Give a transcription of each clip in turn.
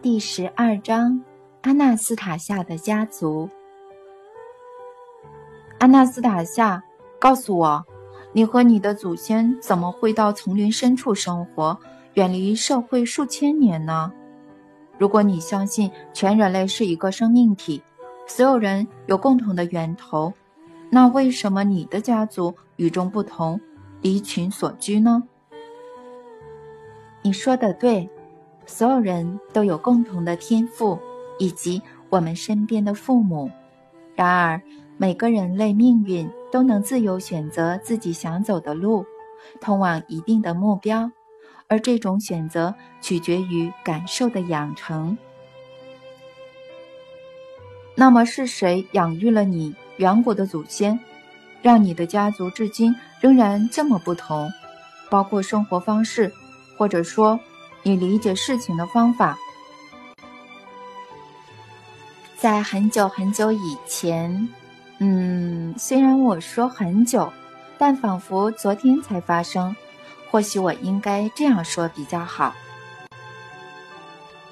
第十二章：阿纳斯塔夏的家族。阿纳斯塔夏，告诉我，你和你的祖先怎么会到丛林深处生活，远离社会数千年呢？如果你相信全人类是一个生命体，所有人有共同的源头，那为什么你的家族与众不同，离群所居呢？你说的对。所有人都有共同的天赋，以及我们身边的父母。然而，每个人类命运都能自由选择自己想走的路，通往一定的目标，而这种选择取决于感受的养成。那么，是谁养育了你远古的祖先，让你的家族至今仍然这么不同？包括生活方式，或者说？你理解事情的方法，在很久很久以前，嗯，虽然我说很久，但仿佛昨天才发生。或许我应该这样说比较好：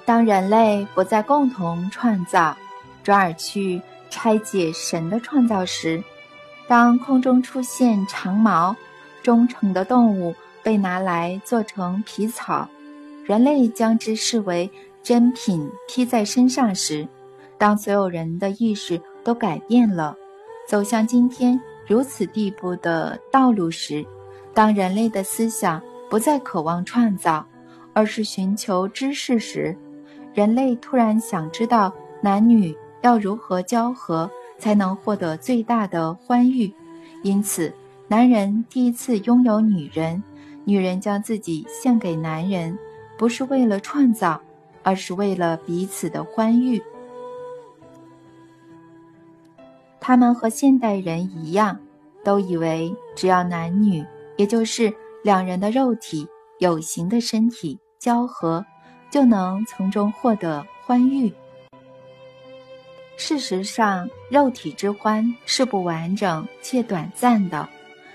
当人类不再共同创造，转而去拆解神的创造时，当空中出现长毛、忠诚的动物被拿来做成皮草。人类将之视为珍品披在身上时，当所有人的意识都改变了，走向今天如此地步的道路时，当人类的思想不再渴望创造，而是寻求知识时，人类突然想知道男女要如何交合才能获得最大的欢愉，因此，男人第一次拥有女人，女人将自己献给男人。不是为了创造，而是为了彼此的欢愉。他们和现代人一样，都以为只要男女，也就是两人的肉体有形的身体交合，就能从中获得欢愉。事实上，肉体之欢是不完整且短暂的，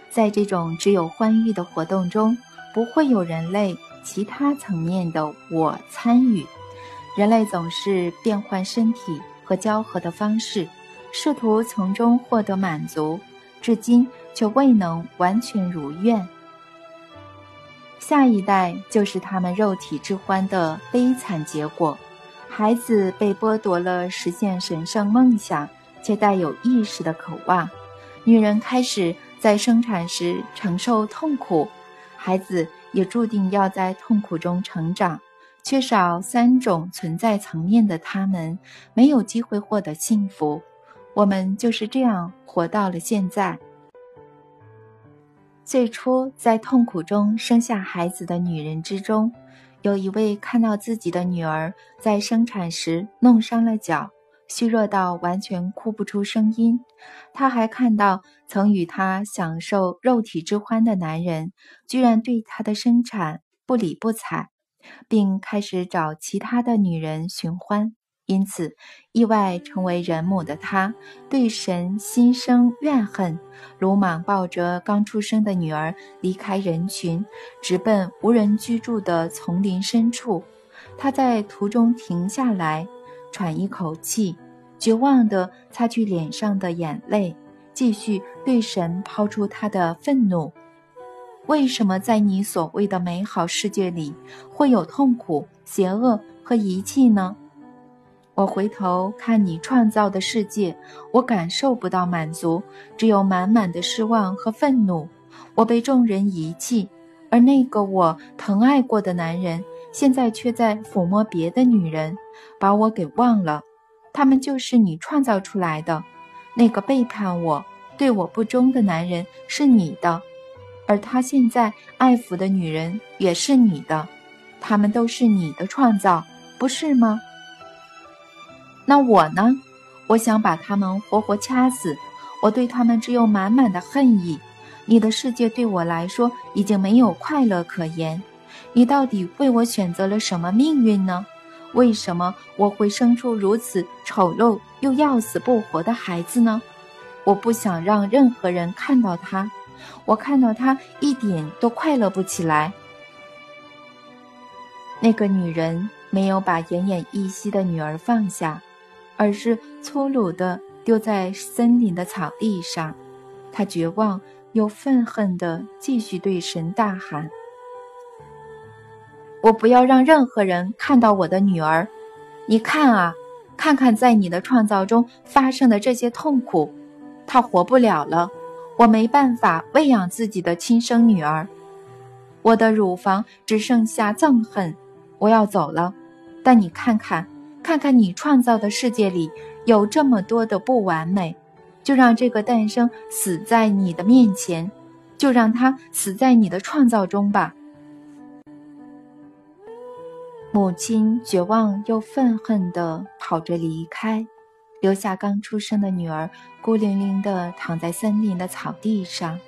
在这种只有欢愉的活动中，不会有人类。其他层面的我参与，人类总是变换身体和交合的方式，试图从中获得满足，至今却未能完全如愿。下一代就是他们肉体之欢的悲惨结果，孩子被剥夺了实现神圣梦想且带有意识的渴望，女人开始在生产时承受痛苦，孩子。也注定要在痛苦中成长，缺少三种存在层面的他们，没有机会获得幸福。我们就是这样活到了现在。最初在痛苦中生下孩子的女人之中，有一位看到自己的女儿在生产时弄伤了脚。虚弱到完全哭不出声音，他还看到曾与他享受肉体之欢的男人，居然对他的生产不理不睬，并开始找其他的女人寻欢。因此，意外成为人母的他，对神心生怨恨，鲁莽抱着刚出生的女儿离开人群，直奔无人居住的丛林深处。他在途中停下来。喘一口气，绝望地擦去脸上的眼泪，继续对神抛出他的愤怒：为什么在你所谓的美好世界里会有痛苦、邪恶和遗弃呢？我回头看你创造的世界，我感受不到满足，只有满满的失望和愤怒。我被众人遗弃，而那个我疼爱过的男人。现在却在抚摸别的女人，把我给忘了。他们就是你创造出来的。那个背叛我、对我不忠的男人是你的，而他现在爱抚的女人也是你的。他们都是你的创造，不是吗？那我呢？我想把他们活活掐死。我对他们只有满满的恨意。你的世界对我来说已经没有快乐可言。你到底为我选择了什么命运呢？为什么我会生出如此丑陋又要死不活的孩子呢？我不想让任何人看到他，我看到他一点都快乐不起来。那个女人没有把奄奄一息的女儿放下，而是粗鲁地丢在森林的草地上。她绝望又愤恨地继续对神大喊：“我不要让任何人看到我的女儿！你看啊，看看在你的创造中发生的这些痛苦，她活不了了。我没办法喂养自己的亲生女儿，我的乳房只剩下憎恨。我要走了。”但你看看，看看你创造的世界里有这么多的不完美，就让这个诞生死在你的面前，就让它死在你的创造中吧。母亲绝望又愤恨地跑着离开，留下刚出生的女儿孤零零地躺在森林的草地上，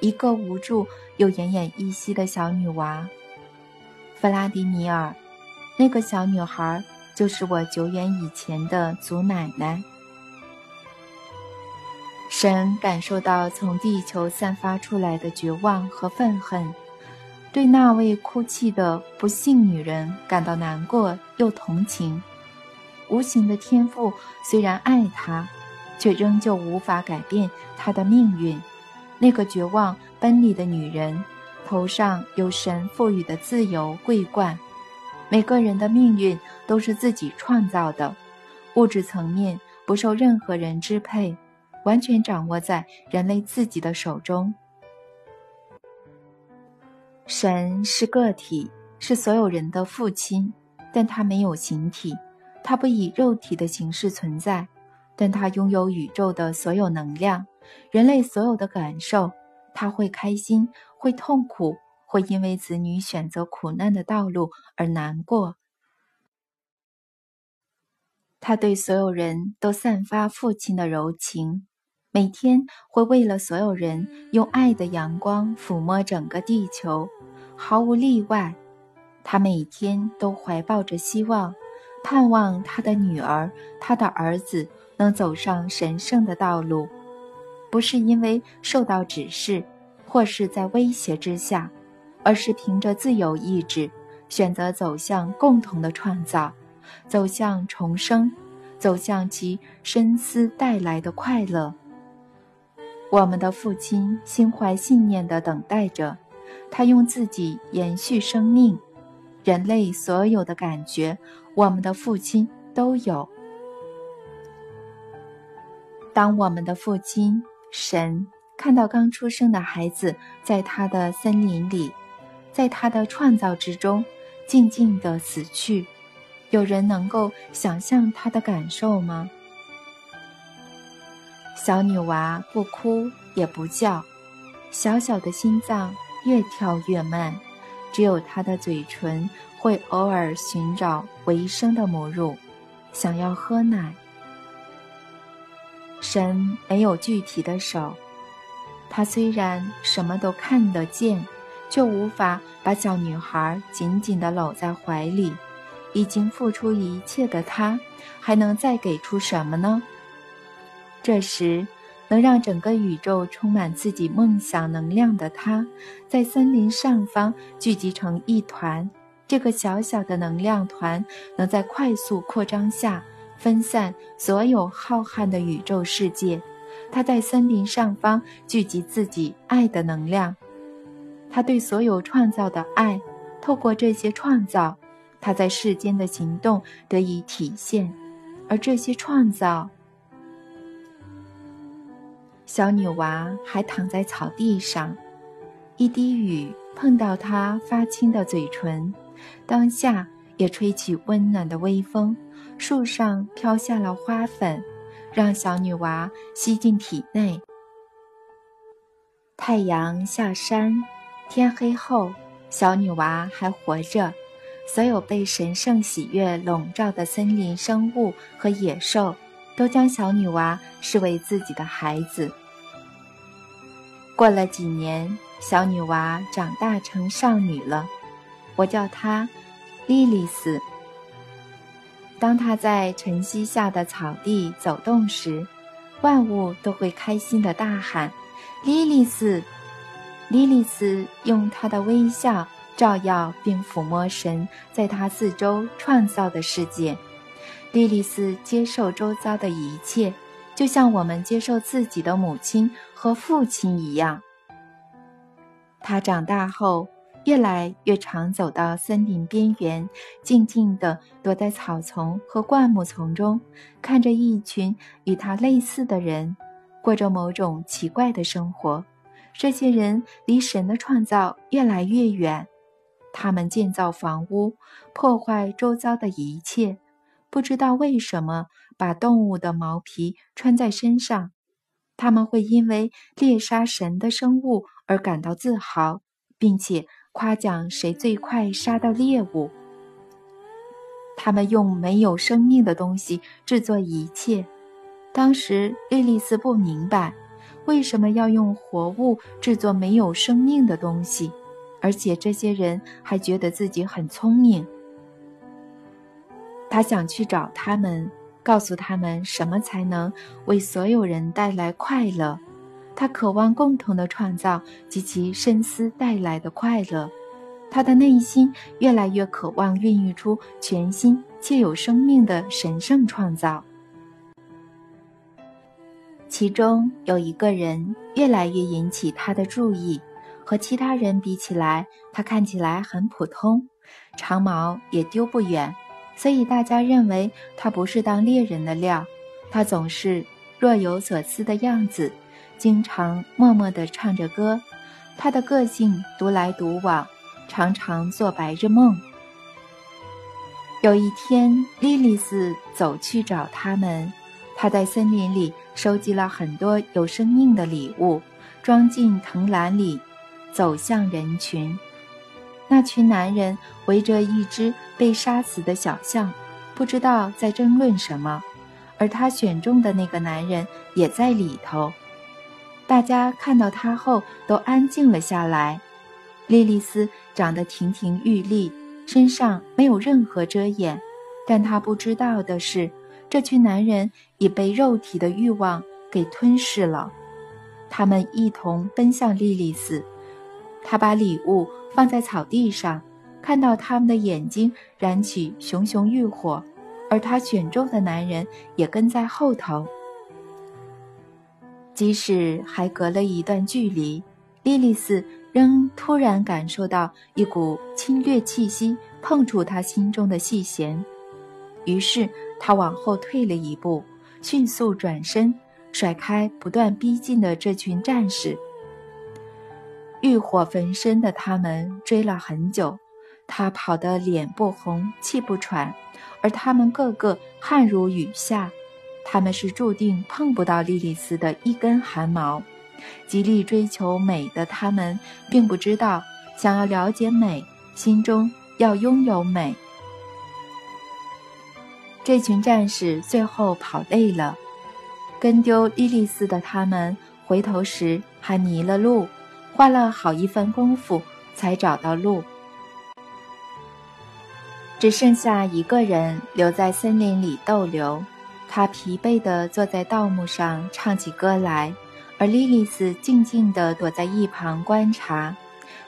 一个无助又奄奄一息的小女娃，弗拉迪米尔。那个小女孩就是我久远以前的祖奶奶。神感受到从地球散发出来的绝望和愤恨，对那位哭泣的不幸女人感到难过又同情。无形的天赋虽然爱她，却仍旧无法改变她的命运。那个绝望奔离的女人，头上有神赋予的自由桂冠。每个人的命运都是自己创造的，物质层面不受任何人支配，完全掌握在人类自己的手中。神是个体，是所有人的父亲，但他没有形体，他不以肉体的形式存在，但他拥有宇宙的所有能量，人类所有的感受，他会开心，会痛苦。会因为子女选择苦难的道路而难过。他对所有人都散发父亲的柔情，每天会为了所有人用爱的阳光抚摸整个地球，毫无例外。他每天都怀抱着希望，盼望他的女儿、他的儿子能走上神圣的道路，不是因为受到指示，或是在威胁之下。而是凭着自由意志，选择走向共同的创造，走向重生，走向其深思带来的快乐。我们的父亲心怀信念地等待着，他用自己延续生命。人类所有的感觉，我们的父亲都有。当我们的父亲神看到刚出生的孩子在他的森林里。在他的创造之中，静静地死去，有人能够想象他的感受吗？小女娃不哭也不叫，小小的心脏越跳越慢，只有她的嘴唇会偶尔寻找维生的母乳，想要喝奶。神没有具体的手，他虽然什么都看得见。却无法把小女孩紧紧地搂在怀里。已经付出一切的他，还能再给出什么呢？这时，能让整个宇宙充满自己梦想能量的他，在森林上方聚集成一团。这个小小的能量团，能在快速扩张下分散所有浩瀚的宇宙世界。他在森林上方聚集自己爱的能量。他对所有创造的爱，透过这些创造，他在世间的行动得以体现。而这些创造，小女娃还躺在草地上，一滴雨碰到她发青的嘴唇，当下也吹起温暖的微风，树上飘下了花粉，让小女娃吸进体内。太阳下山。天黑后，小女娃还活着。所有被神圣喜悦笼罩的森林生物和野兽，都将小女娃视为自己的孩子。过了几年，小女娃长大成少女了，我叫她莉莉丝。当她在晨曦下的草地走动时，万物都会开心的大喊：“莉莉丝！”莉莉丝用她的微笑照耀并抚摸神在她四周创造的世界。莉莉丝接受周遭的一切，就像我们接受自己的母亲和父亲一样。他长大后，越来越常走到森林边缘，静静地躲在草丛和灌木丛中，看着一群与他类似的人，过着某种奇怪的生活。这些人离神的创造越来越远。他们建造房屋，破坏周遭的一切，不知道为什么把动物的毛皮穿在身上。他们会因为猎杀神的生物而感到自豪，并且夸奖谁最快杀到猎物。他们用没有生命的东西制作一切。当时莉莉丝不明白，为什么要用活物制作没有生命的东西。而且这些人还觉得自己很聪明。他想去找他们，告诉他们什么才能为所有人带来快乐。他渴望共同的创造及其深思带来的快乐。他的内心越来越渴望孕育出全新且有生命的神圣创造。其中有一个人越来越引起他的注意。和其他人比起来，他看起来很普通，长毛也丢不远，所以大家认为他不是当猎人的料。他总是若有所思的样子，经常默默地唱着歌。他的个性独来独往，常常做白日梦。有一天，莉莉丝走去找他们，她在森林里收集了很多有生命的礼物，装进藤篮里。走向人群，那群男人围着一只被杀死的小象，不知道在争论什么，而他选中的那个男人也在里头。大家看到他后都安静了下来。莉莉丝长得亭亭玉立，身上没有任何遮掩，但她不知道的是，这群男人已被肉体的欲望给吞噬了。他们一同奔向莉莉丝。他把礼物放在草地上，看到他们的眼睛燃起熊熊欲火，而他选中的男人也跟在后头。即使还隔了一段距离，莉莉丝仍突然感受到一股侵略气息碰触她心中的细弦，于是她往后退了一步，迅速转身，甩开不断逼近的这群战士。欲火焚身的他们追了很久，他跑得脸不红气不喘，而他们个个汗如雨下。他们是注定碰不到莉莉丝的一根汗毛。极力追求美的他们，并不知道，想要了解美，心中要拥有美。这群战士最后跑累了，跟丢莉莉丝的他们回头时还迷了路。花了好一番功夫才找到路，只剩下一个人留在森林里逗留。他疲惫地坐在稻木上唱起歌来，而莉莉丝静静地躲在一旁观察，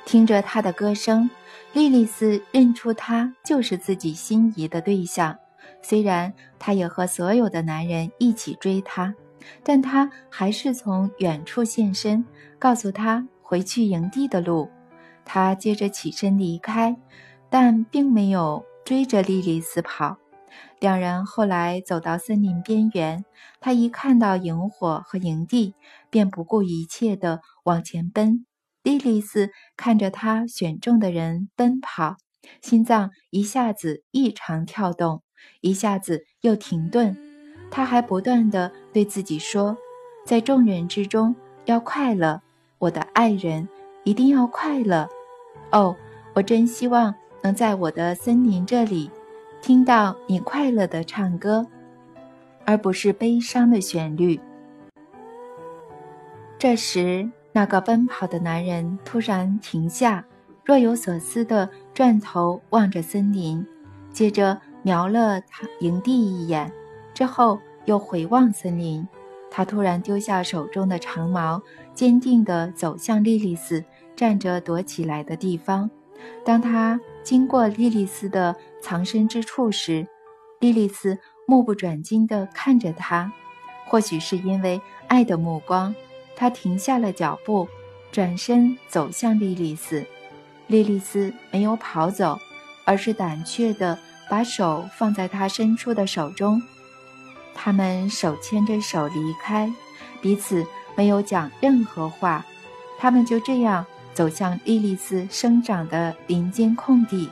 听着他的歌声。莉莉丝认出他就是自己心仪的对象，虽然他也和所有的男人一起追她，但他还是从远处现身，告诉他。回去营地的路，他接着起身离开，但并没有追着莉莉丝跑。两人后来走到森林边缘，他一看到萤火和营地，便不顾一切地往前奔。莉莉丝看着他选中的人奔跑，心脏一下子异常跳动，一下子又停顿。他还不断地对自己说：“在众人之中要快乐。”我的爱人一定要快乐，哦，我真希望能在我的森林这里听到你快乐的唱歌，而不是悲伤的旋律。这时，那个奔跑的男人突然停下，若有所思地转头望着森林，接着瞄了他营地一眼，之后又回望森林。他突然丢下手中的长矛。坚定地走向莉莉丝站着躲起来的地方，当他经过莉莉丝的藏身之处时，莉莉丝目不转睛地看着他。或许是因为爱的目光，他停下了脚步，转身走向莉莉丝。莉莉丝没有跑走，而是胆怯地把手放在他伸出的手中。他们手牵着手离开，彼此没有讲任何话。他们就这样走向莉莉丝生长的林间空地。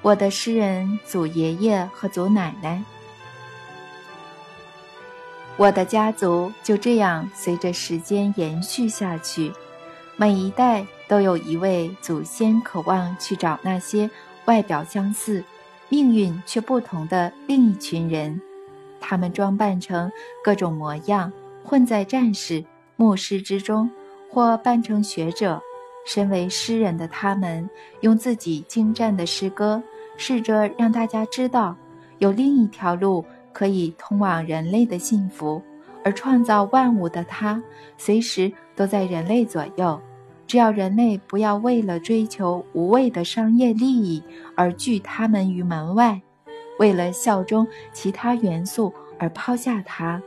我的诗人祖爷爷和祖奶奶，我的家族就这样随着时间延续下去。每一代都有一位祖先渴望去找那些外表相似、命运却不同的另一群人，他们装扮成各种模样，混在战士、牧师之中，或扮成学者。身为诗人的他们，用自己精湛的诗歌，试着让大家知道，有另一条路可以通往人类的幸福。而创造万物的他，随时都在人类左右。只要人类不要为了追求无谓的商业利益而拒他们于门外，为了效忠其他元素而抛下他，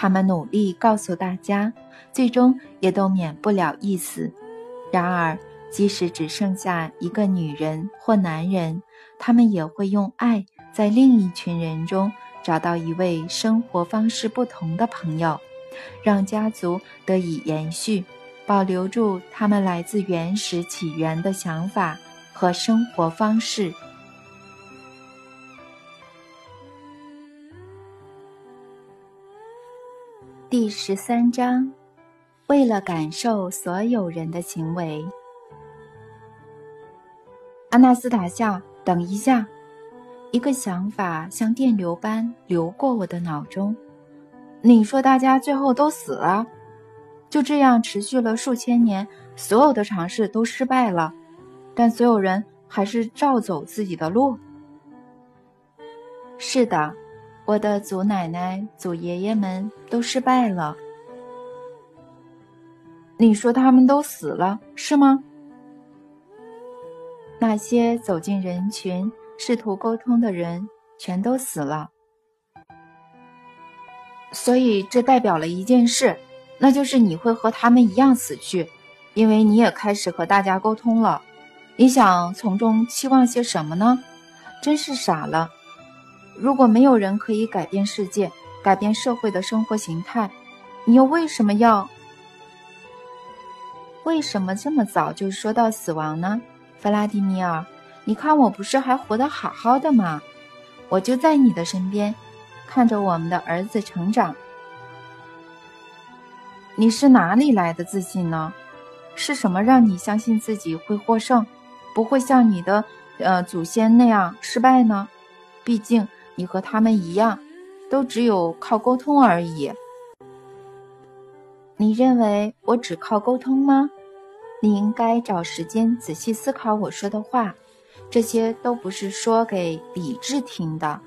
他们努力告诉大家，最终也都免不了一死。然而，即使只剩下一个女人或男人，他们也会用爱在另一群人中。找到一位生活方式不同的朋友，让家族得以延续，保留住他们来自原始起源的想法和生活方式。第十三章，为了感受所有人的行为，阿纳斯塔夏，等一下。一个想法像电流般流过我的脑中。你说大家最后都死了，就这样持续了数千年，所有的尝试都失败了，但所有人还是照走自己的路。是的，我的祖奶奶、祖爷爷们都失败了。你说他们都死了，是吗？那些走进人群。试图沟通的人全都死了，所以这代表了一件事，那就是你会和他们一样死去，因为你也开始和大家沟通了。你想从中期望些什么呢？真是傻了！如果没有人可以改变世界、改变社会的生活形态，你又为什么要？为什么这么早就说到死亡呢，弗拉迪米尔？你看我不是还活得好好的吗？我就在你的身边，看着我们的儿子成长。你是哪里来的自信呢？是什么让你相信自己会获胜，不会像你的呃祖先那样失败呢？毕竟你和他们一样，都只有靠沟通而已。你认为我只靠沟通吗？你应该找时间仔细思考我说的话。这些都不是说给理智听的，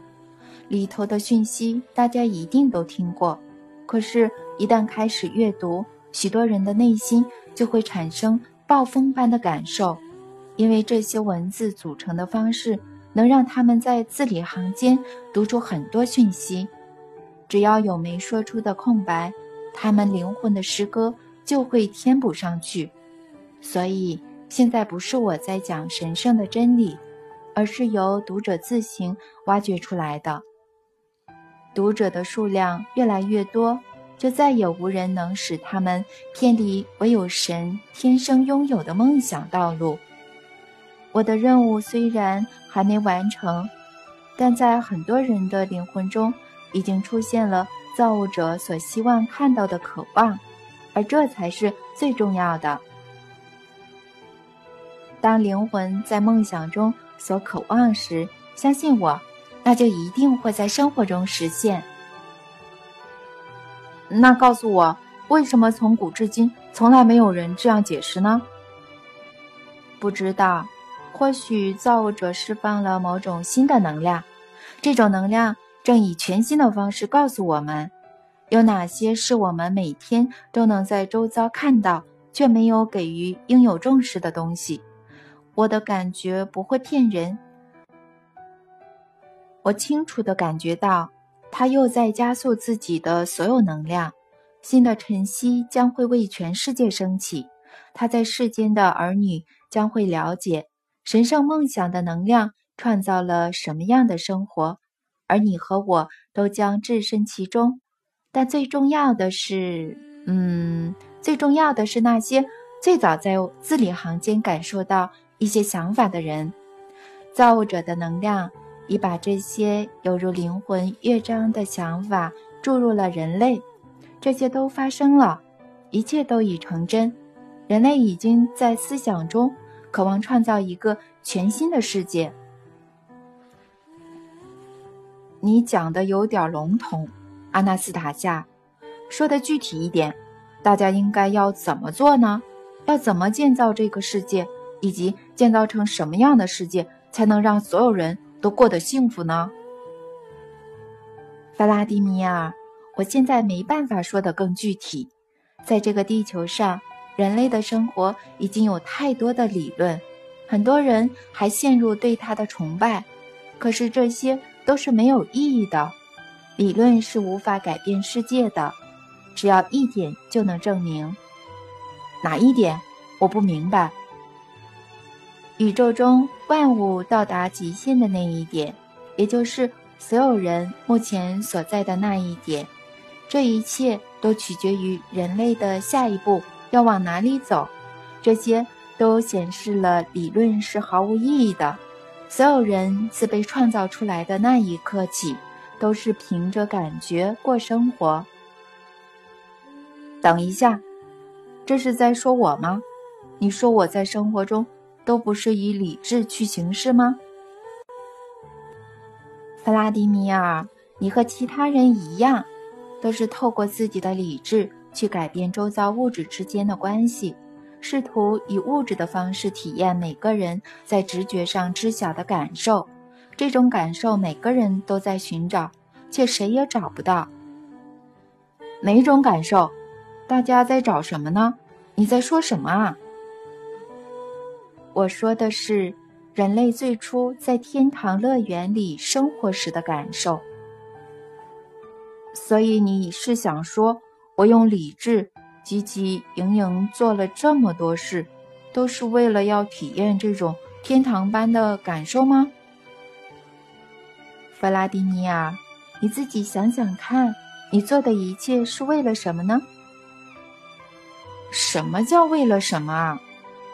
里头的讯息大家一定都听过。可是，一旦开始阅读，许多人的内心就会产生暴风般的感受，因为这些文字组成的方式能让他们在字里行间读出很多讯息。只要有没说出的空白，他们灵魂的诗歌就会填补上去。所以。现在不是我在讲神圣的真理，而是由读者自行挖掘出来的。读者的数量越来越多，就再也无人能使他们偏离唯有神天生拥有的梦想道路。我的任务虽然还没完成，但在很多人的灵魂中已经出现了造物者所希望看到的渴望，而这才是最重要的。当灵魂在梦想中所渴望时，相信我，那就一定会在生活中实现。那告诉我，为什么从古至今从来没有人这样解释呢？不知道，或许造物者释放了某种新的能量，这种能量正以全新的方式告诉我们，有哪些是我们每天都能在周遭看到、却没有给予应有重视的东西。我的感觉不会骗人，我清楚地感觉到，他又在加速自己的所有能量。新的晨曦将会为全世界升起，他在世间的儿女将会了解神圣梦想的能量创造了什么样的生活，而你和我都将置身其中。但最重要的是，嗯，最重要的是那些最早在字里行间感受到一些想法的人，造物者的能量已把这些犹如灵魂乐章的想法注入了人类，这些都发生了，一切都已成真，人类已经在思想中渴望创造一个全新的世界。你讲的有点笼统。阿纳斯塔夏，说的具体一点，大家应该要怎么做呢？要怎么建造这个世界，以及建造成什么样的世界，才能让所有人都过得幸福呢？弗拉迪米尔，我现在没办法说的更具体。在这个地球上，人类的生活已经有太多的理论，很多人还陷入对他的崇拜，可是这些都是没有意义的。理论是无法改变世界的，只要一点就能证明。哪一点？我不明白。宇宙中万物到达极限的那一点，也就是所有人目前所在的那一点。这一切都取决于人类的下一步要往哪里走。这些都显示了理论是毫无意义的。所有人自被创造出来的那一刻起。都是凭着感觉过生活。等一下，这是在说我吗？你说我在生活中都不是以理智去行事吗？弗拉迪米尔，你和其他人一样，都是透过自己的理智去改变周遭物质之间的关系，试图以物质的方式体验每个人在直觉上知晓的感受。这种感受，每个人都在寻找，却谁也找不到。哪种感受？大家在找什么呢？你在说什么啊？我说的是人类最初在天堂乐园里生活时的感受。所以你是想说，我用理智汲汲营营做了这么多事，都是为了要体验这种天堂般的感受吗？弗拉迪米尔，你自己想想看，你做的一切是为了什么呢？什么叫为了什么啊？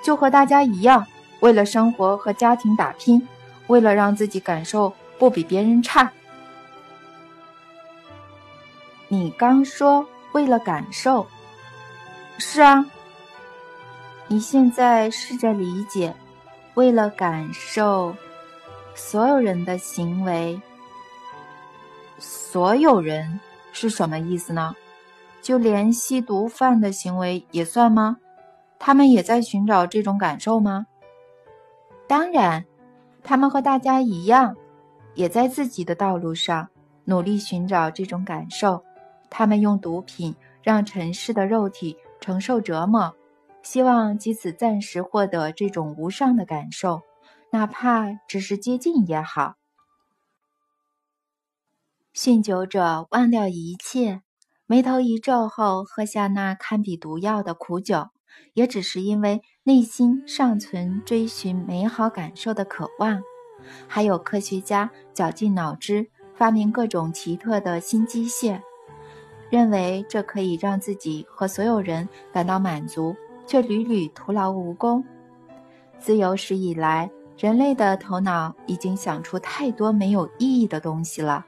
就和大家一样，为了生活和家庭打拼，为了让自己感受不比别人差。你刚说为了感受，是啊。你现在试着理解，为了感受所有人的行为。所有人是什么意思呢？就连吸毒犯的行为也算吗？他们也在寻找这种感受吗？当然，他们和大家一样，也在自己的道路上努力寻找这种感受。他们用毒品让尘世的肉体承受折磨，希望借此暂时获得这种无上的感受，哪怕只是接近也好。酗酒者忘掉一切，眉头一皱后喝下那堪比毒药的苦酒，也只是因为内心尚存追寻美好感受的渴望。还有科学家绞尽脑汁发明各种奇特的新机械，认为这可以让自己和所有人感到满足，却屡屡徒劳无功。自有史以来，人类的头脑已经想出太多没有意义的东西了。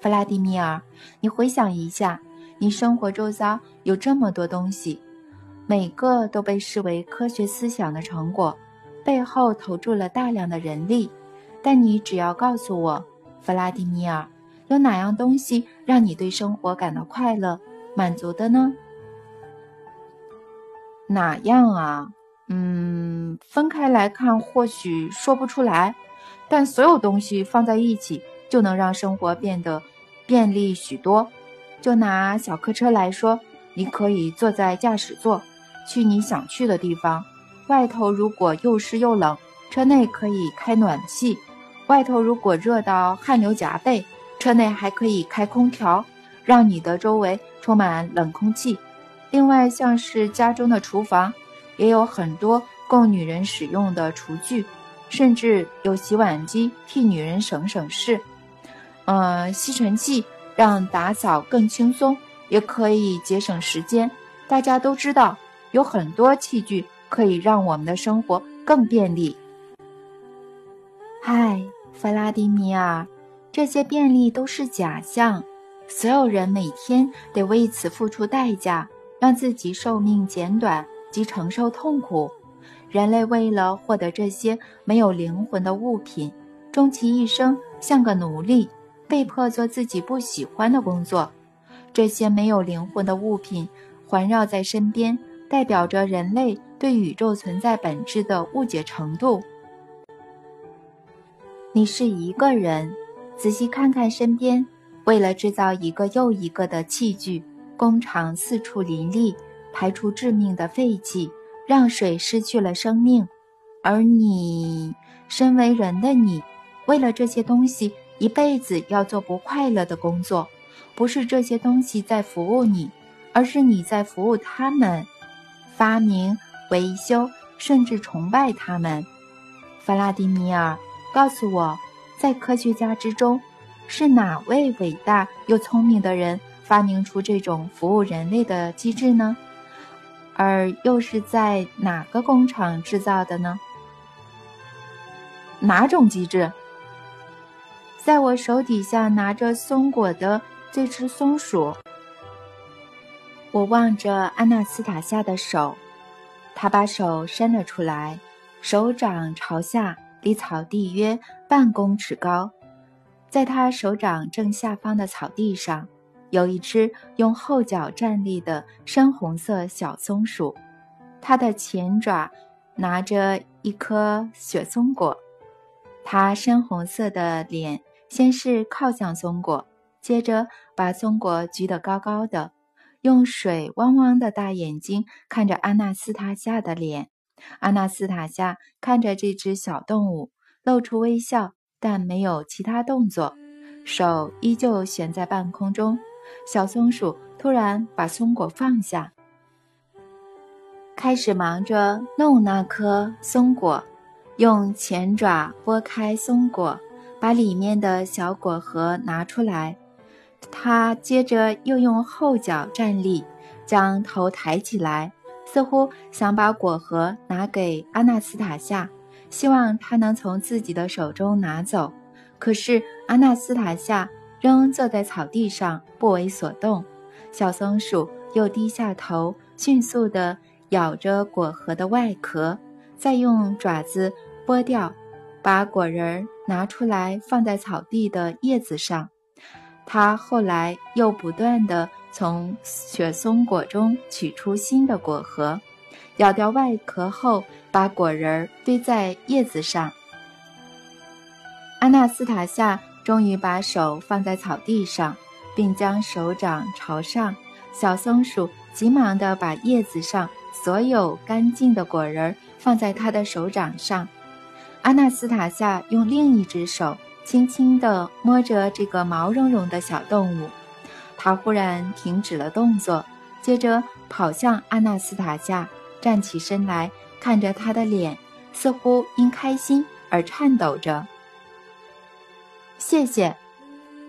弗拉迪米尔，你回想一下，你生活周遭有这么多东西，每个都被视为科学思想的成果，背后投注了大量的人力。但你只要告诉我，弗拉迪米尔，有哪样东西让你对生活感到快乐、满足的呢？哪样啊？嗯，分开来看或许说不出来，但所有东西放在一起。就能让生活变得便利许多。就拿小客车来说，你可以坐在驾驶座，去你想去的地方。外头如果又湿又冷，车内可以开暖气；外头如果热到汗流浃背，车内还可以开空调，让你的周围充满冷空气。另外，像是家中的厨房，也有很多供女人使用的厨具，甚至有洗碗机替女人省省事。呃，吸尘器让打扫更轻松，也可以节省时间。大家都知道，有很多器具可以让我们的生活更便利。嗨，弗拉迪米尔，这些便利都是假象，所有人每天得为此付出代价。让自己寿命减短及承受痛苦，人类为了获得这些没有灵魂的物品，终其一生像个奴隶，被迫做自己不喜欢的工作。这些没有灵魂的物品环绕在身边，代表着人类对宇宙存在本质的误解程度。你是一个人，仔细看看身边，为了制造一个又一个的器具。工厂四处林立，排出致命的废气，让水失去了生命。而你，身为人的你，为了这些东西，一辈子要做不快乐的工作。不是这些东西在服务你，而是你在服务他们，发明、维修，甚至崇拜他们。弗拉迪米尔，告诉我，在科学家之中，是哪位伟大又聪明的人？发明出这种服务人类的机制呢？而又是在哪个工厂制造的呢？哪种机制？在我手底下拿着松果的这只松鼠。我望着安娜斯塔夏的手，她把手伸了出来，手掌朝下，离草地约半公尺高，在他手掌正下方的草地上。有一只用后脚站立的深红色小松鼠，它的前爪拿着一颗雪松果。它深红色的脸先是靠向松果，接着把松果举得高高的，用水汪汪的大眼睛看着阿纳斯塔夏的脸。阿纳斯塔夏看着这只小动物，露出微笑，但没有其他动作，手依旧悬在半空中。小松鼠突然把松果放下，开始忙着弄那颗松果，用前爪拨开松果，把里面的小果核拿出来。它接着又用后脚站立，将头抬起来，似乎想把果核拿给阿纳斯塔夏，希望他能从自己的手中拿走。可是阿纳斯塔夏。仍坐在草地上不为所动，小松鼠又低下头，迅速地咬着果核的外壳，再用爪子剥掉，把果仁拿出来放在草地的叶子上。它后来又不断地从雪松果中取出新的果核，咬掉外壳后，把果仁儿堆在叶子上。阿纳斯塔夏。终于把手放在草地上，并将手掌朝上。小松鼠急忙地把叶子上所有干净的果仁放在它的手掌上。阿纳斯塔夏用另一只手轻轻地摸着这个毛茸茸的小动物，他忽然停止了动作，接着跑向阿纳斯塔夏，站起身来看着他的脸，似乎因开心而颤抖着。谢谢，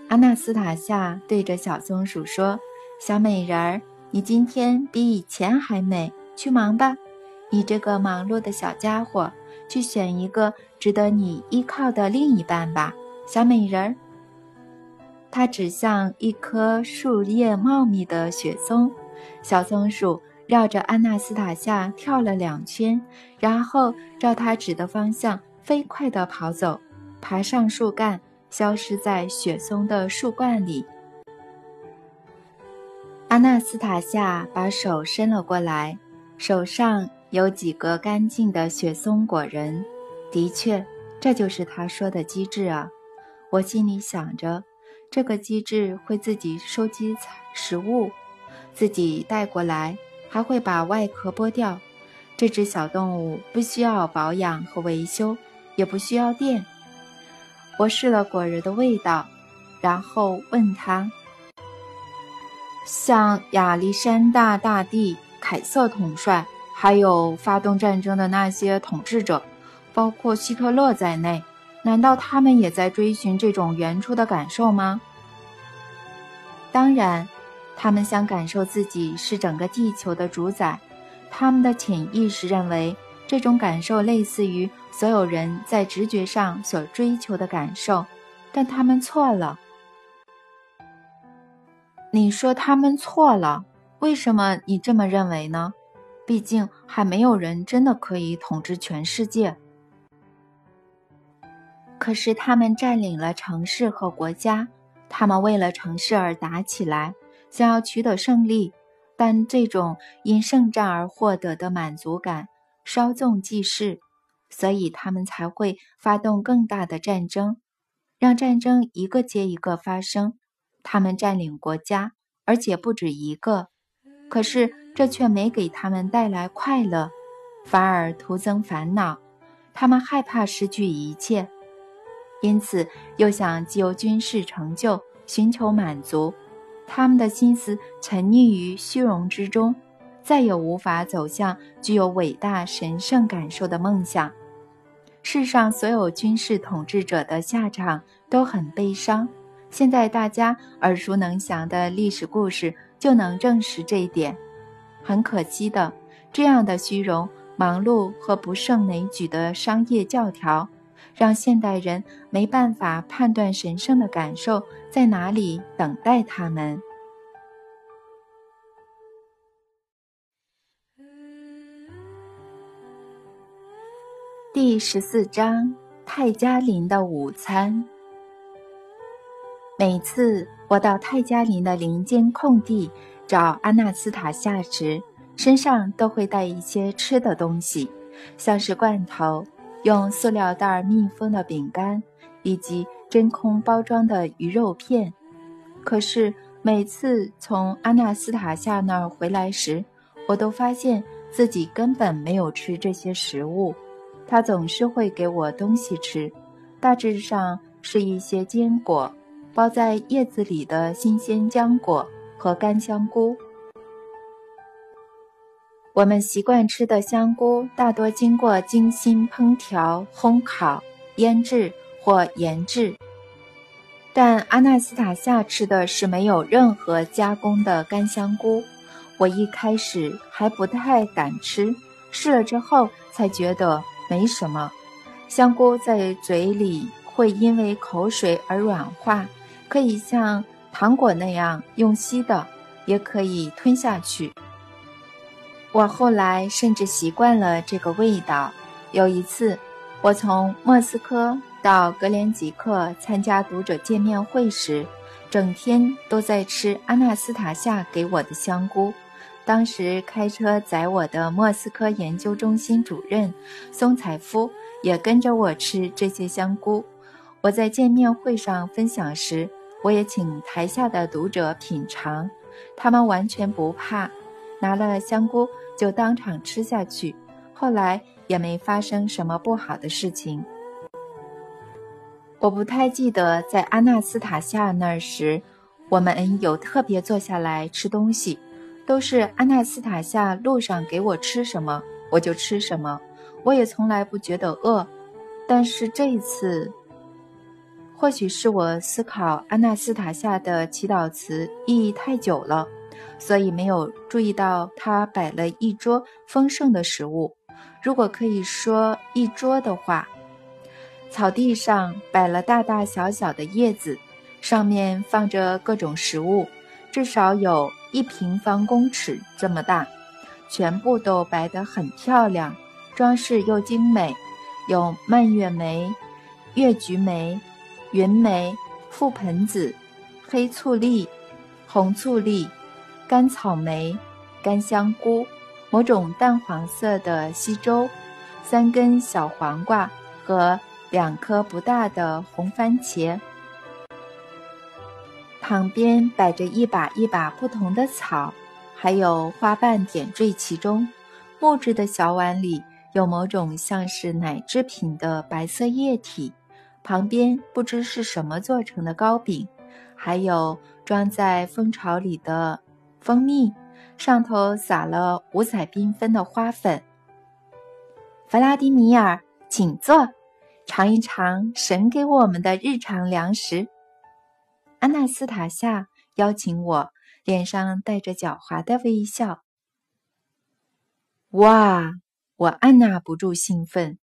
阿纳斯塔夏对着小松鼠说：“小美人儿，你今天比以前还美。去忙吧，你这个忙碌的小家伙，去选一个值得你依靠的另一半吧，小美人儿。”他指向一棵树叶茂密的雪松，小松鼠绕着阿纳斯塔夏跳了两圈，然后照他指的方向飞快地跑走，爬上树干。消失在雪松的树冠里。阿纳斯塔夏把手伸了过来，手上有几个干净的雪松果仁。的确，这就是他说的机智啊！我心里想着，这个机制会自己收集食物，自己带过来，还会把外壳剥掉。这只小动物不需要保养和维修，也不需要电。我试了果仁的味道，然后问他：“像亚历山大大帝、凯瑟统帅，还有发动战争的那些统治者，包括希特勒在内，难道他们也在追寻这种原初的感受吗？”当然，他们想感受自己是整个地球的主宰。他们的潜意识认为，这种感受类似于所有人在直觉上所追求的感受，但他们错了。你说他们错了，为什么你这么认为呢？毕竟还没有人真的可以统治全世界。可是他们占领了城市和国家。他们为了城市而打起来，想要取得胜利，但这种因胜战而获得的满足感稍纵即逝，所以他们才会发动更大的战争，让战争一个接一个发生。他们占领国家，而且不止一个，可是这却没给他们带来快乐，反而徒增烦恼。他们害怕失去一切。因此，又想借由军事成就寻求满足，他们的心思沉溺于虚荣之中，再也无法走向具有伟大神圣感受的梦想。世上所有军事统治者的下场都很悲伤，现在大家耳熟能详的历史故事就能证实这一点。很可惜的，这样的虚荣、忙碌和不胜枚举的商业教条。让现代人没办法判断神圣的感受在哪里等待他们。第十四章：泰加林的午餐。每次我到泰加林的林间空地找阿纳斯塔夏时，身上都会带一些吃的东西，像是罐头。用塑料袋密封的饼干，以及真空包装的鱼肉片。可是每次从阿纳斯塔夏那儿回来时，我都发现自己根本没有吃这些食物。他总是会给我东西吃，大致上是一些坚果、包在叶子里的新鲜浆果和干香菇。我们习惯吃的香菇大多经过精心烹调、烘烤、腌制或研制，但阿纳斯塔夏吃的是没有任何加工的干香菇。我一开始还不太敢吃，试了之后才觉得没什么。香菇在嘴里会因为口水而软化，可以像糖果那样用吸的，也可以吞下去。我后来甚至习惯了这个味道。有一次，我从莫斯科到格连吉克参加读者见面会时，整天都在吃阿纳斯塔夏给我的香菇。当时开车载我的莫斯科研究中心主任松采夫也跟着我吃这些香菇。我在见面会上分享时，我也请台下的读者品尝，他们完全不怕，拿了香菇。就当场吃下去，后来也没发生什么不好的事情。我不太记得在阿纳斯塔夏那儿时，我们有特别坐下来吃东西，都是阿纳斯塔夏路上给我吃什么我就吃什么，我也从来不觉得饿。但是这一次，或许是我思考阿纳斯塔夏的祈祷词意义太久了。所以没有注意到他摆了一桌丰盛的食物，如果可以说一桌的话，草地上摆了大大小小的叶子，上面放着各种食物，至少有一平方公尺这么大，全部都摆得很漂亮，装饰又精美，有蔓越莓、月菊莓、云莓、覆盆子、黑醋栗、红醋栗。干草莓、干香菇、某种淡黄色的稀粥、三根小黄瓜和两颗不大的红番茄。旁边摆着一把一把不同的草，还有花瓣点缀其中。木质的小碗里有某种像是奶制品的白色液体，旁边不知是什么做成的糕饼，还有装在蜂巢里的蜂蜜，上头撒了五彩缤纷的花粉。弗拉迪米尔，请坐，尝一尝神给我们的日常粮食。安娜斯塔夏邀请我，脸上带着狡猾的微笑。哇！我按捺不住兴奋。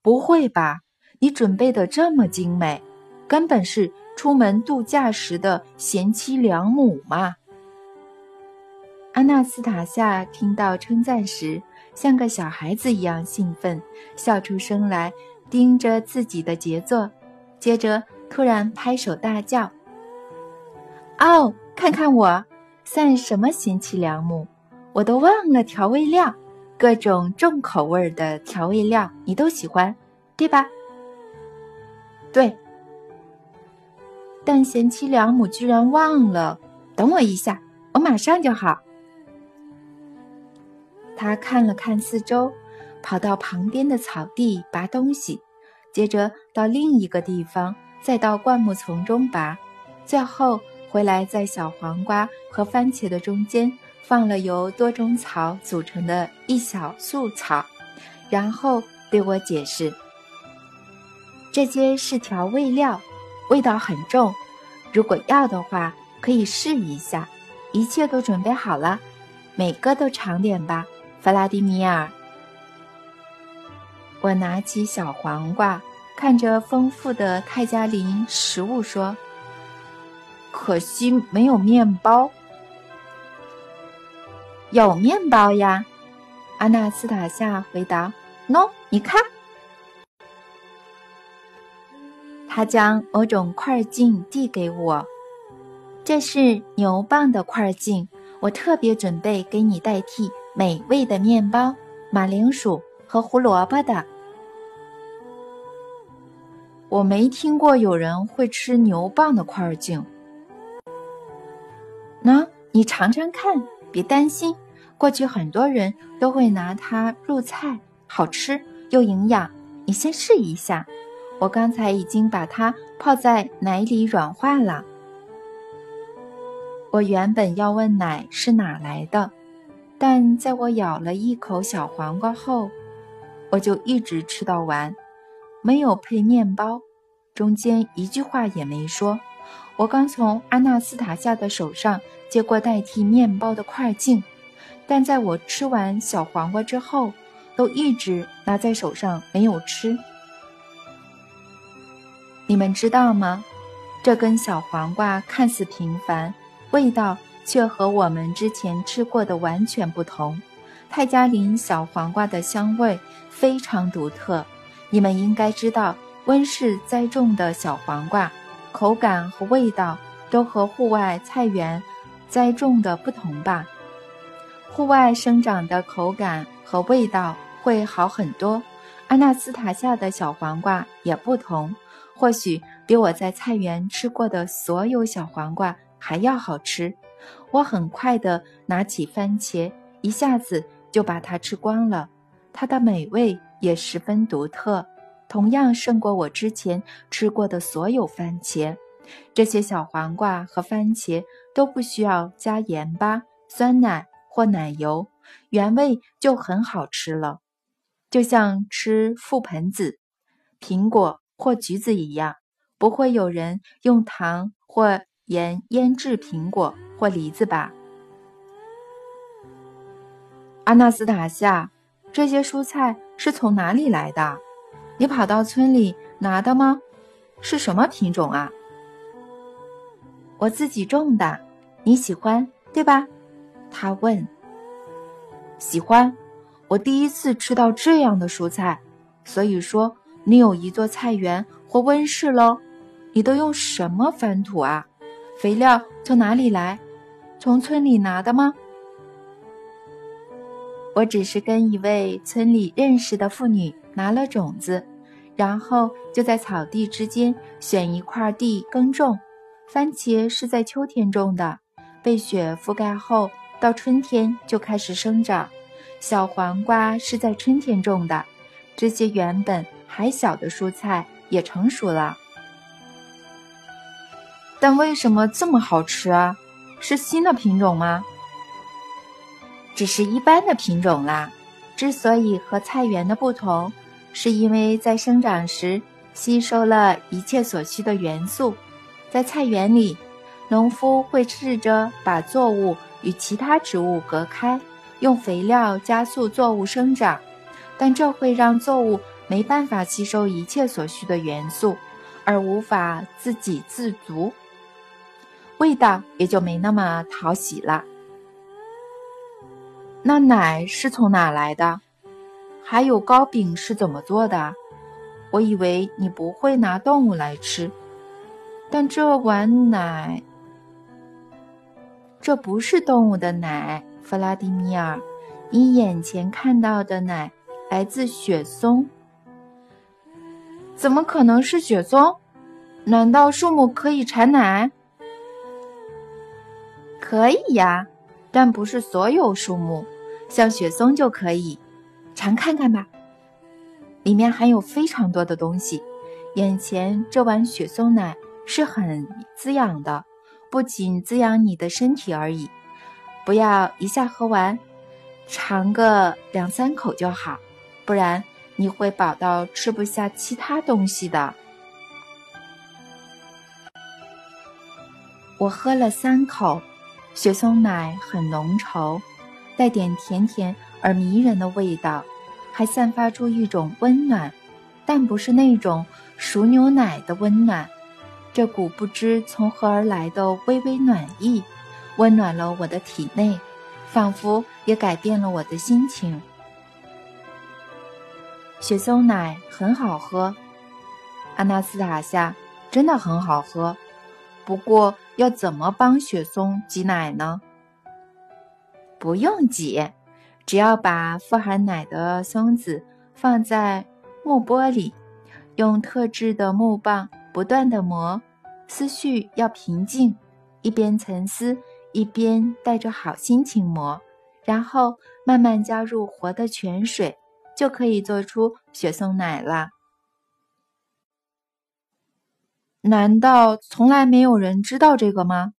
不会吧？你准备的这么精美，根本是出门度假时的贤妻良母嘛！安娜斯塔夏听到称赞时，像个小孩子一样兴奋，笑出声来，盯着自己的杰作，接着突然拍手大叫：“哦，看看我，算什么贤妻良母？我都忘了调味料。”各种重口味的调味料你都喜欢，对吧？对。但贤妻良母居然忘了，等我一下，我马上就好。他看了看四周，跑到旁边的草地拔东西，接着到另一个地方，再到灌木丛中拔，最后回来在小黄瓜和番茄的中间。放了由多种草组成的一小束草，然后对我解释：“这些是调味料，味道很重。如果要的话，可以试一下。一切都准备好了，每个都尝点吧，弗拉迪米尔。”我拿起小黄瓜，看着丰富的泰加林食物说：“可惜没有面包。”有面包呀，阿纳斯塔夏回答。喏，你看，他将某种块茎递给我，这是牛蒡的块茎，我特别准备给你代替美味的面包、马铃薯和胡萝卜的。我没听过有人会吃牛蒡的块茎。喏，你尝尝看，别担心。过去很多人都会拿它入菜，好吃又营养。你先试一下，我刚才已经把它泡在奶里软化了。我原本要问奶是哪来的，但在我咬了一口小黄瓜后，我就一直吃到完，没有配面包，中间一句话也没说。我刚从阿纳斯塔夏的手上接过代替面包的块茎。但在我吃完小黄瓜之后，都一直拿在手上没有吃。你们知道吗？这根小黄瓜看似平凡，味道却和我们之前吃过的完全不同。泰加林小黄瓜的香味非常独特。你们应该知道，温室栽种的小黄瓜，口感和味道都和户外菜园栽种的不同吧？户外生长的口感和味道会好很多。阿纳斯塔夏的小黄瓜也不同，或许比我在菜园吃过的所有小黄瓜还要好吃。我很快地拿起番茄，一下子就把它吃光了。它的美味也十分独特，同样胜过我之前吃过的所有番茄。这些小黄瓜和番茄都不需要加盐巴、酸奶。或奶油，原味就很好吃了，就像吃覆盆子、苹果或橘子一样。不会有人用糖或盐腌制苹果或梨子吧？阿纳斯塔夏，这些蔬菜是从哪里来的？你跑到村里拿的吗？是什么品种啊？我自己种的，你喜欢对吧？他问：“喜欢，我第一次吃到这样的蔬菜。所以说，你有一座菜园或温室喽？你都用什么翻土啊？肥料从哪里来？从村里拿的吗？我只是跟一位村里认识的妇女拿了种子，然后就在草地之间选一块地耕种。番茄是在秋天种的，被雪覆盖后。”到春天就开始生长。小黄瓜是在春天种的，这些原本还小的蔬菜也成熟了。但为什么这么好吃啊？是新的品种吗？只是一般的品种啦。之所以和菜园的不同，是因为在生长时吸收了一切所需的元素。在菜园里，农夫会试着把作物与其他植物隔开，用肥料加速作物生长，但这会让作物没办法吸收一切所需的元素，而无法自给自足，味道也就没那么讨喜了。那奶是从哪来的？还有糕饼是怎么做的？我以为你不会拿动物来吃，但这碗奶，这不是动物的奶，弗拉迪米尔，你眼前看到的奶来自雪松。怎么可能是雪松？难道树木可以产奶？可以呀，但不是所有树木。像雪松就可以，尝看看吧。里面含有非常多的东西。眼前这碗雪松奶是很滋养的，不仅滋养你的身体而已。不要一下喝完，尝个两三口就好，不然你会饱到吃不下其他东西的。我喝了三口，雪松奶很浓稠。带点甜甜而迷人的味道，还散发出一种温暖，但不是那种熟牛奶的温暖。这股不知从何而来的微微暖意，温暖了我的体内，仿佛也改变了我的心情。雪松奶很好喝，阿纳斯塔夏真的很好喝。不过，要怎么帮雪松挤奶呢？不用挤，只要把富含奶的松子放在木钵里，用特制的木棒不断的磨，思绪要平静，一边沉思一边带着好心情磨，然后慢慢加入活的泉水，就可以做出雪松奶了。难道从来没有人知道这个吗？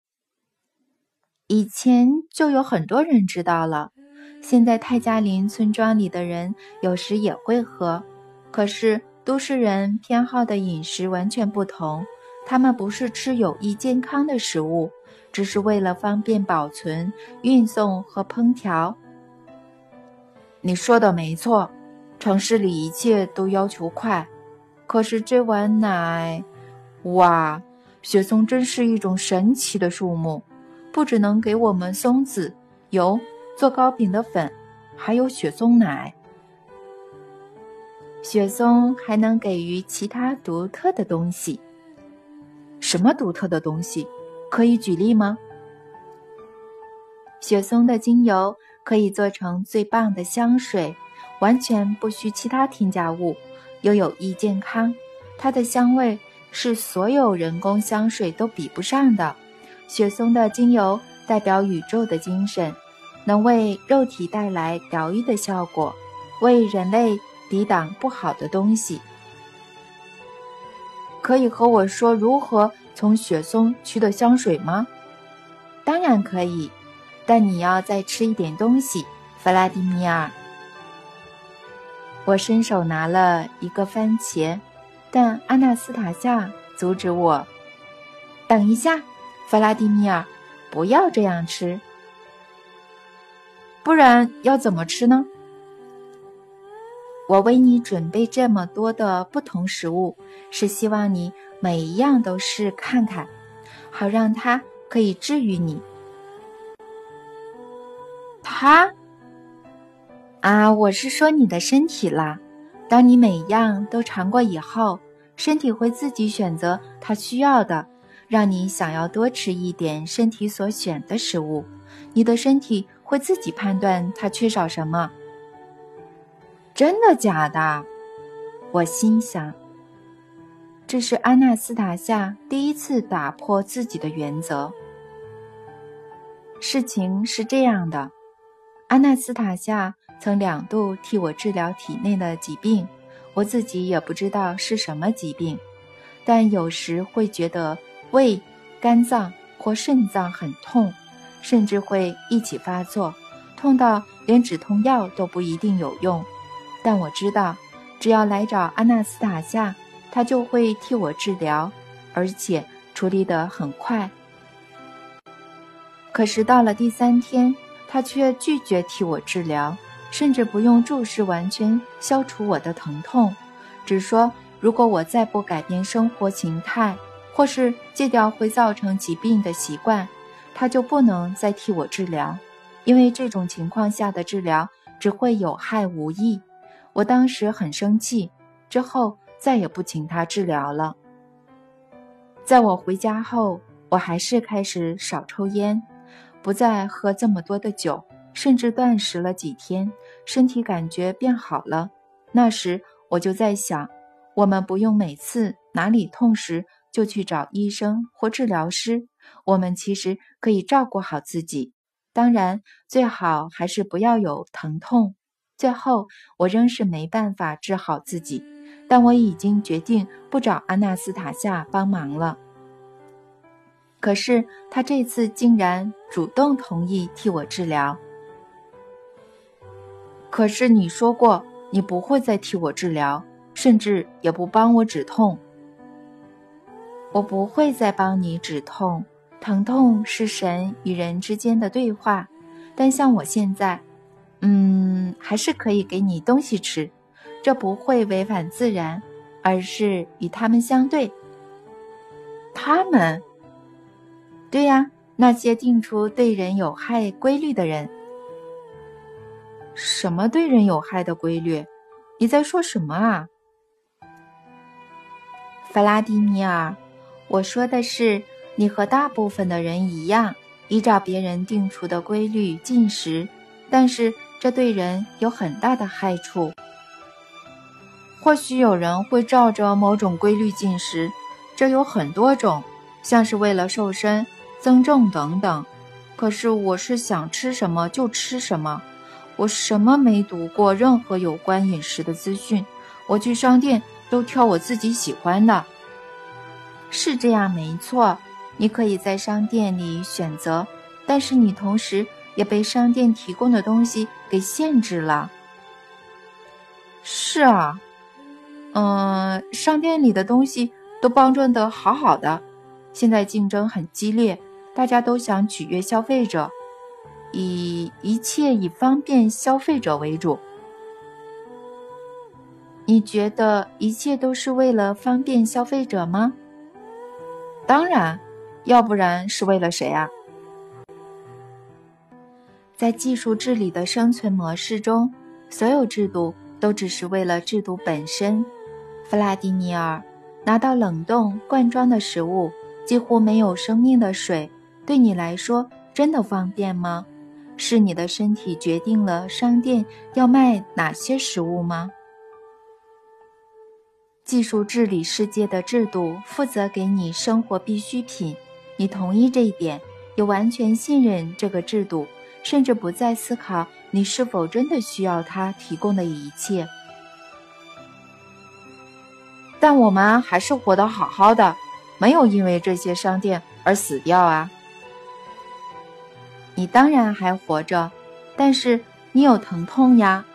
以前就有很多人知道了，现在泰加林村庄里的人有时也会喝。可是都市人偏好的饮食完全不同，他们不是吃有益健康的食物，只是为了方便保存、运送和烹调。你说的没错，城市里一切都要求快。可是这碗奶，哇，雪松真是一种神奇的树木。不只能给我们松子、油做糕饼的粉，还有雪松奶。雪松还能给予其他独特的东西。什么独特的东西？可以举例吗？雪松的精油可以做成最棒的香水，完全不需其他添加物，又有益健康。它的香味是所有人工香水都比不上的。雪松的精油代表宇宙的精神，能为肉体带来疗愈的效果，为人类抵挡不好的东西。可以和我说如何从雪松取得香水吗？当然可以，但你要再吃一点东西，弗拉迪米尔。我伸手拿了一个番茄，但阿纳斯塔夏阻止我。等一下。弗拉迪米尔，不要这样吃，不然要怎么吃呢？我为你准备这么多的不同食物，是希望你每一样都试看看，好让它可以治愈你。它啊，我是说你的身体啦。当你每一样都尝过以后，身体会自己选择它需要的。让你想要多吃一点身体所选的食物，你的身体会自己判断它缺少什么。真的假的？我心想，这是安娜斯塔夏第一次打破自己的原则。事情是这样的，阿纳斯塔夏曾两度替我治疗体内的疾病，我自己也不知道是什么疾病，但有时会觉得胃、肝脏或肾脏很痛，甚至会一起发作，痛到连止痛药都不一定有用。但我知道，只要来找阿纳斯塔夏，他就会替我治疗，而且处理得很快。可是到了第三天，他却拒绝替我治疗，甚至不用注射完全消除我的疼痛，只说如果我再不改变生活形态，或是戒掉会造成疾病的习惯，他就不能再替我治疗，因为这种情况下的治疗只会有害无益。我当时很生气，之后再也不请他治疗了。在我回家后，我还是开始少抽烟。不再喝这么多的酒，甚至断食了几天，身体感觉变好了。那时我就在想，我们不用每次哪里痛时就去找医生或治疗师，我们其实可以照顾好自己。当然，最好还是不要有疼痛。最后，我仍是没办法治好自己，但我已经决定不找阿纳斯塔夏帮忙了。可是他这次竟然主动同意替我治疗。可是你说过你不会再替我治疗，甚至也不帮我止痛。我不会再帮你止痛，疼痛是神与人之间的对话。但像我现在，嗯，还是可以给你东西吃，这不会违反自然，而是与他们相对。他们。对呀，那些定出对人有害规律的人。什么对人有害的规律？你在说什么啊，弗拉迪米尔？我说的是，你和大部分的人一样，依照别人定出的规律进食，但是这对人有很大的害处。或许有人会照着某种规律进食，这有很多种，像是为了瘦身。增重等等，可是我是想吃什么就吃什么，我什么没读过任何有关饮食的资讯，我去商店都挑我自己喜欢的。是这样没错，你可以在商店里选择，但是你同时也被商店提供的东西给限制了。是啊，嗯，商店里的东西都包装得好好的，现在竞争很激烈。大家都想取悦消费者，以一切以方便消费者为主。你觉得一切都是为了方便消费者吗？当然，要不然是为了谁啊？在技术治理的生存模式中，所有制度都只是为了制度本身。弗拉迪米尔，拿到冷冻罐装的食物，几乎没有生命的水。对你来说真的方便吗？是你的身体决定了商店要卖哪些食物吗？技术治理世界的制度，负责给你生活必需品。你同意这一点，也完全信任这个制度，甚至不再思考你是否真的需要它提供的一切。但我们还是活得好好的，没有因为这些商店而死掉啊。你当然还活着，但是你有疼痛呀。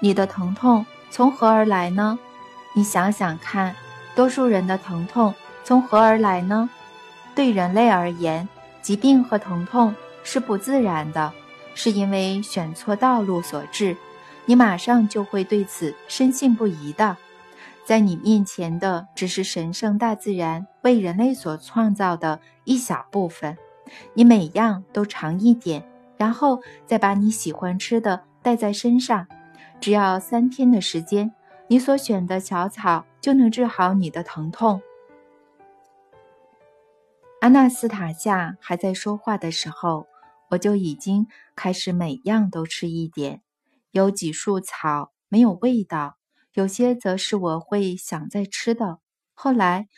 你的疼痛从何而来呢？你想想看，多数人的疼痛从何而来呢？对人类而言，疾病和疼痛是不自然的，是因为选错道路所致。你马上就会对此深信不疑的。在你面前的只是神圣大自然为人类所创造的一小部分。你每样都尝一点，然后再把你喜欢吃的带在身上。只要三天的时间，你所选的小草就能治好你的疼痛。阿纳斯塔夏还在说话的时候，我就已经开始每样都吃一点。有几束草没有味道，有些则是我会想再吃的。后来，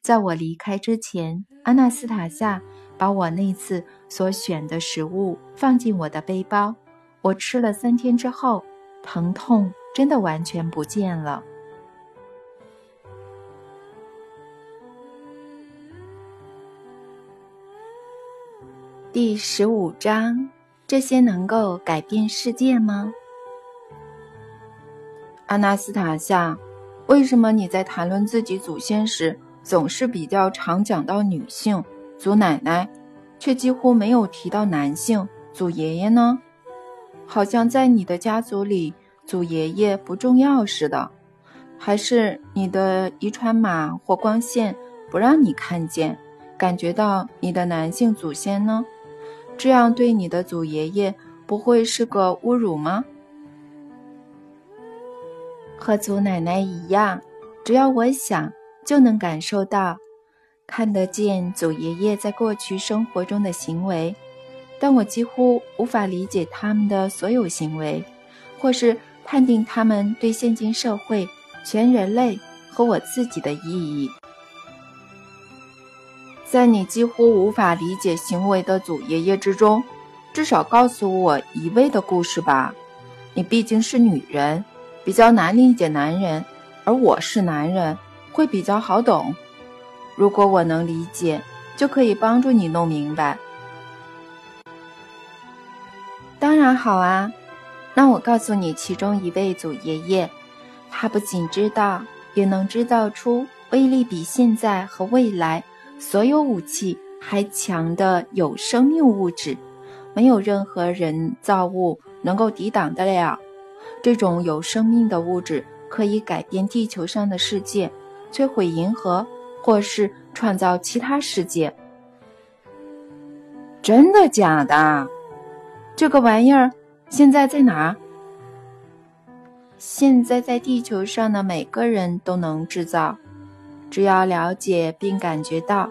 在我离开之前，阿纳斯塔夏。把我那次所选的食物放进我的背包。我吃了三天之后，疼痛真的完全不见了。第十五章：这些能够改变世界吗？阿纳斯塔夏，为什么你在谈论自己祖先时，总是比较常讲到女性祖奶奶，却几乎没有提到男性祖爷爷呢？好像在你的家族里，祖爷爷不重要似的，还是你的遗传码或光线不让你看见、感觉到你的男性祖先呢？这样对你的祖爷爷不会是个侮辱吗？和祖奶奶一样，只要我想，就能感受到、看得见祖爷爷在过去生活中的行为。但我几乎无法理解他们的所有行为，或是判定他们对现今社会、全人类和我自己的意义。在你几乎无法理解行为的祖爷爷之中，至少告诉我一位的故事吧。你毕竟是女人，比较难理解男人，而我是男人，会比较好懂。如果我能理解，就可以帮助你弄明白。当然好啊，那我告诉你其中一位祖爷爷，他不仅知道，也能制造出威力比现在和未来所有武器还强的有生命物质，没有任何人造物能够抵挡得了。这种有生命的物质可以改变地球上的世界，摧毁银河，或是创造其他世界。真的假的？这个玩意儿现在在哪？现在在地球上的每个人都能制造，只要了解并感觉到。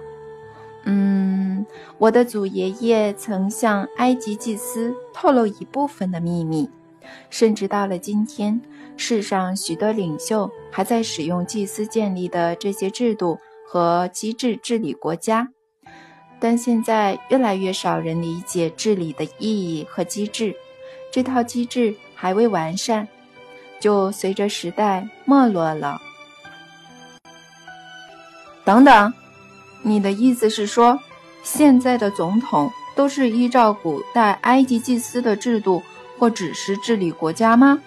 嗯，我的祖爷爷曾向埃及祭司透露一部分的秘密，甚至到了今天，世上许多领袖还在使用祭司建立的这些制度和机制治理国家。但现在越来越少人理解治理的意义和机制，这套机制还未完善，就随着时代没落了。等等，你的意思是说，现在的总统都是依照古代埃及祭司的制度或指示治理国家吗？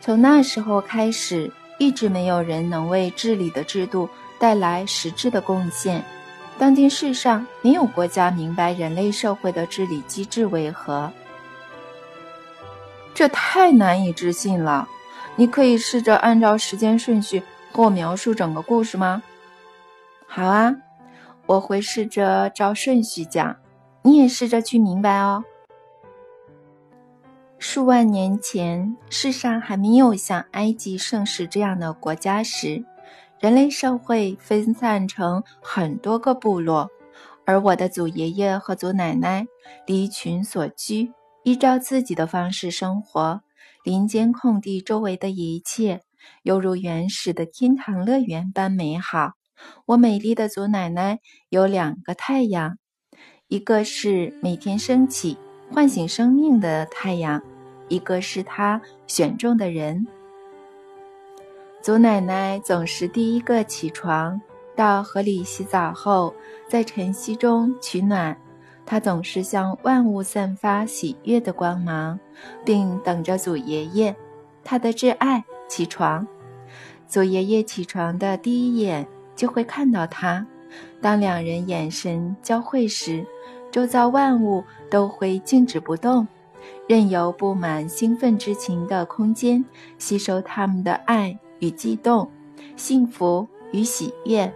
从那时候开始，一直没有人能为治理的制度带来实质的贡献。当今世上没有国家明白人类社会的治理机制为何，这太难以置信了。你可以试着按照时间顺序和我描述整个故事吗？好啊，我会试着照顺序讲，你也试着去明白哦。数万年前，世上还没有像埃及盛世这样的国家时。人类社会分散成很多个部落，而我的祖爷爷和祖奶奶离群所居，依照自己的方式生活。林间空地周围的一切，犹如原始的天堂乐园般美好。我美丽的祖奶奶有两个太阳，一个是每天升起唤醒生命的太阳，一个是他选中的人。祖奶奶总是第一个起床，到河里洗澡后，在晨曦中取暖。她总是向万物散发喜悦的光芒，并等着祖爷爷，她的挚爱起床。祖爷爷起床的第一眼就会看到他。当两人眼神交汇时，周遭万物都会静止不动，任由布满兴奋之情的空间吸收他们的爱。与激动，幸福与喜悦，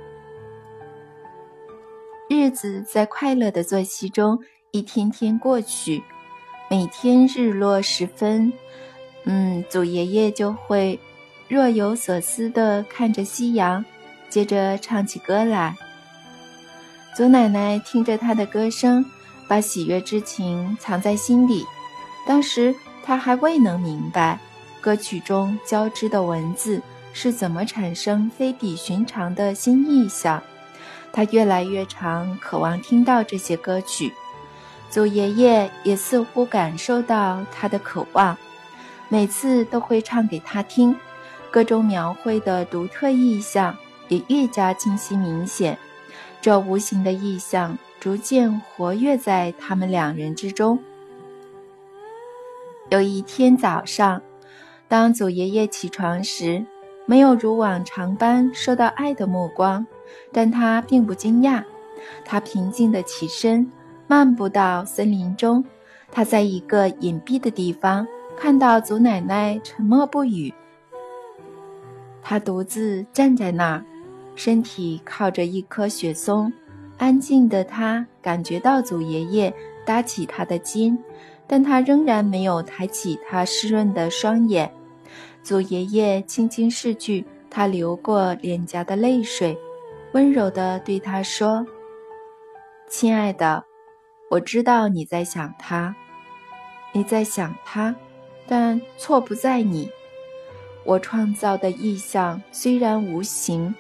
日子在快乐的作息中一天天过去。每天日落时分，嗯，祖爷爷就会若有所思地看着夕阳，接着唱起歌来。祖奶奶听着他的歌声，把喜悦之情藏在心底。当时他还未能明白，歌曲中交织的文字。是怎么产生非比寻常的新意象？他越来越常渴望听到这些歌曲。祖爷爷也似乎感受到他的渴望，每次都会唱给他听。歌中描绘的独特意象也愈加清晰明显。这无形的意象逐渐活跃在他们两人之中。有一天早上，当祖爷爷起床时，没有如往常般受到爱的目光，但他并不惊讶。他平静地起身。漫步到森林中，他在一个隐蔽的地方看到祖奶奶沉默不语。他独自站在那儿，身体靠着一棵雪松，安静的他感觉到祖爷爷搭起他的肩，但他仍然没有抬起他湿润的双眼。祖爷爷轻轻拭去他流过脸颊的泪水，温柔地对他说：“亲爱的。”我知道你在想他，你在想他，但错不在你。我创造的意象虽然无形，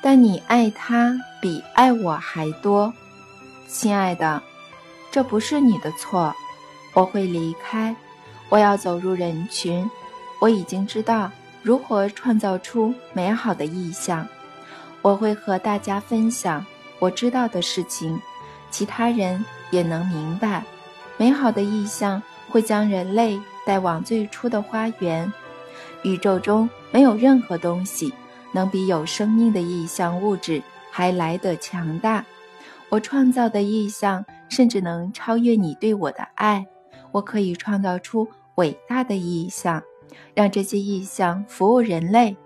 但你爱他比爱我还多，亲爱的，这不是你的错。我会离开，我要走入人群。我已经知道如何创造出美好的意象。我会和大家分享我知道的事情。其他人也能明白，美好的意象会将人类带往最初的花园。宇宙中没有任何东西能比有生命的意象物质还来得强大。我创造的意象甚至能超越你对我的爱。我可以创造出伟大的意象，让这些意象服务人类。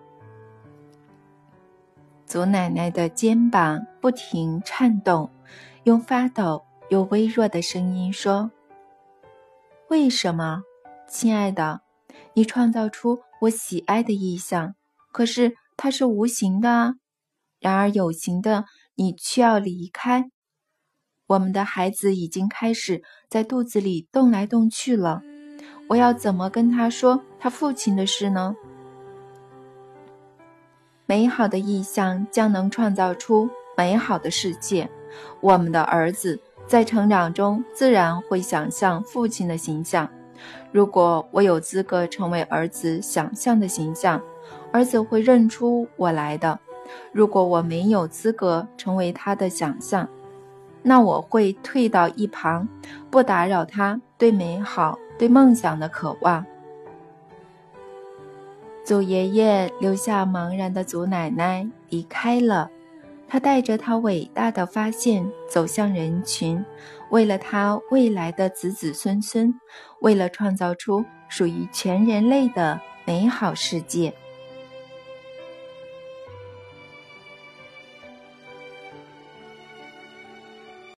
祖奶奶的肩膀不停颤动。用发抖又微弱的声音说：“为什么，亲爱的？你创造出我喜爱的意象，可是它是无形的。然而有形的你却要离开。我们的孩子已经开始在肚子里动来动去了。我要怎么跟他说他父亲的事呢？美好的意象将能创造出美好的世界。”我们的儿子在成长中自然会想象父亲的形象。如果我有资格成为儿子想象的形象，儿子会认出我来的。如果我没有资格成为他的想象，那我会退到一旁，不打扰他对美好、对梦想的渴望。祖爷爷留下茫然的祖奶奶离开了。他带着他伟大的发现走向人群，为了他未来的子子孙孙，为了创造出属于全人类的美好世界。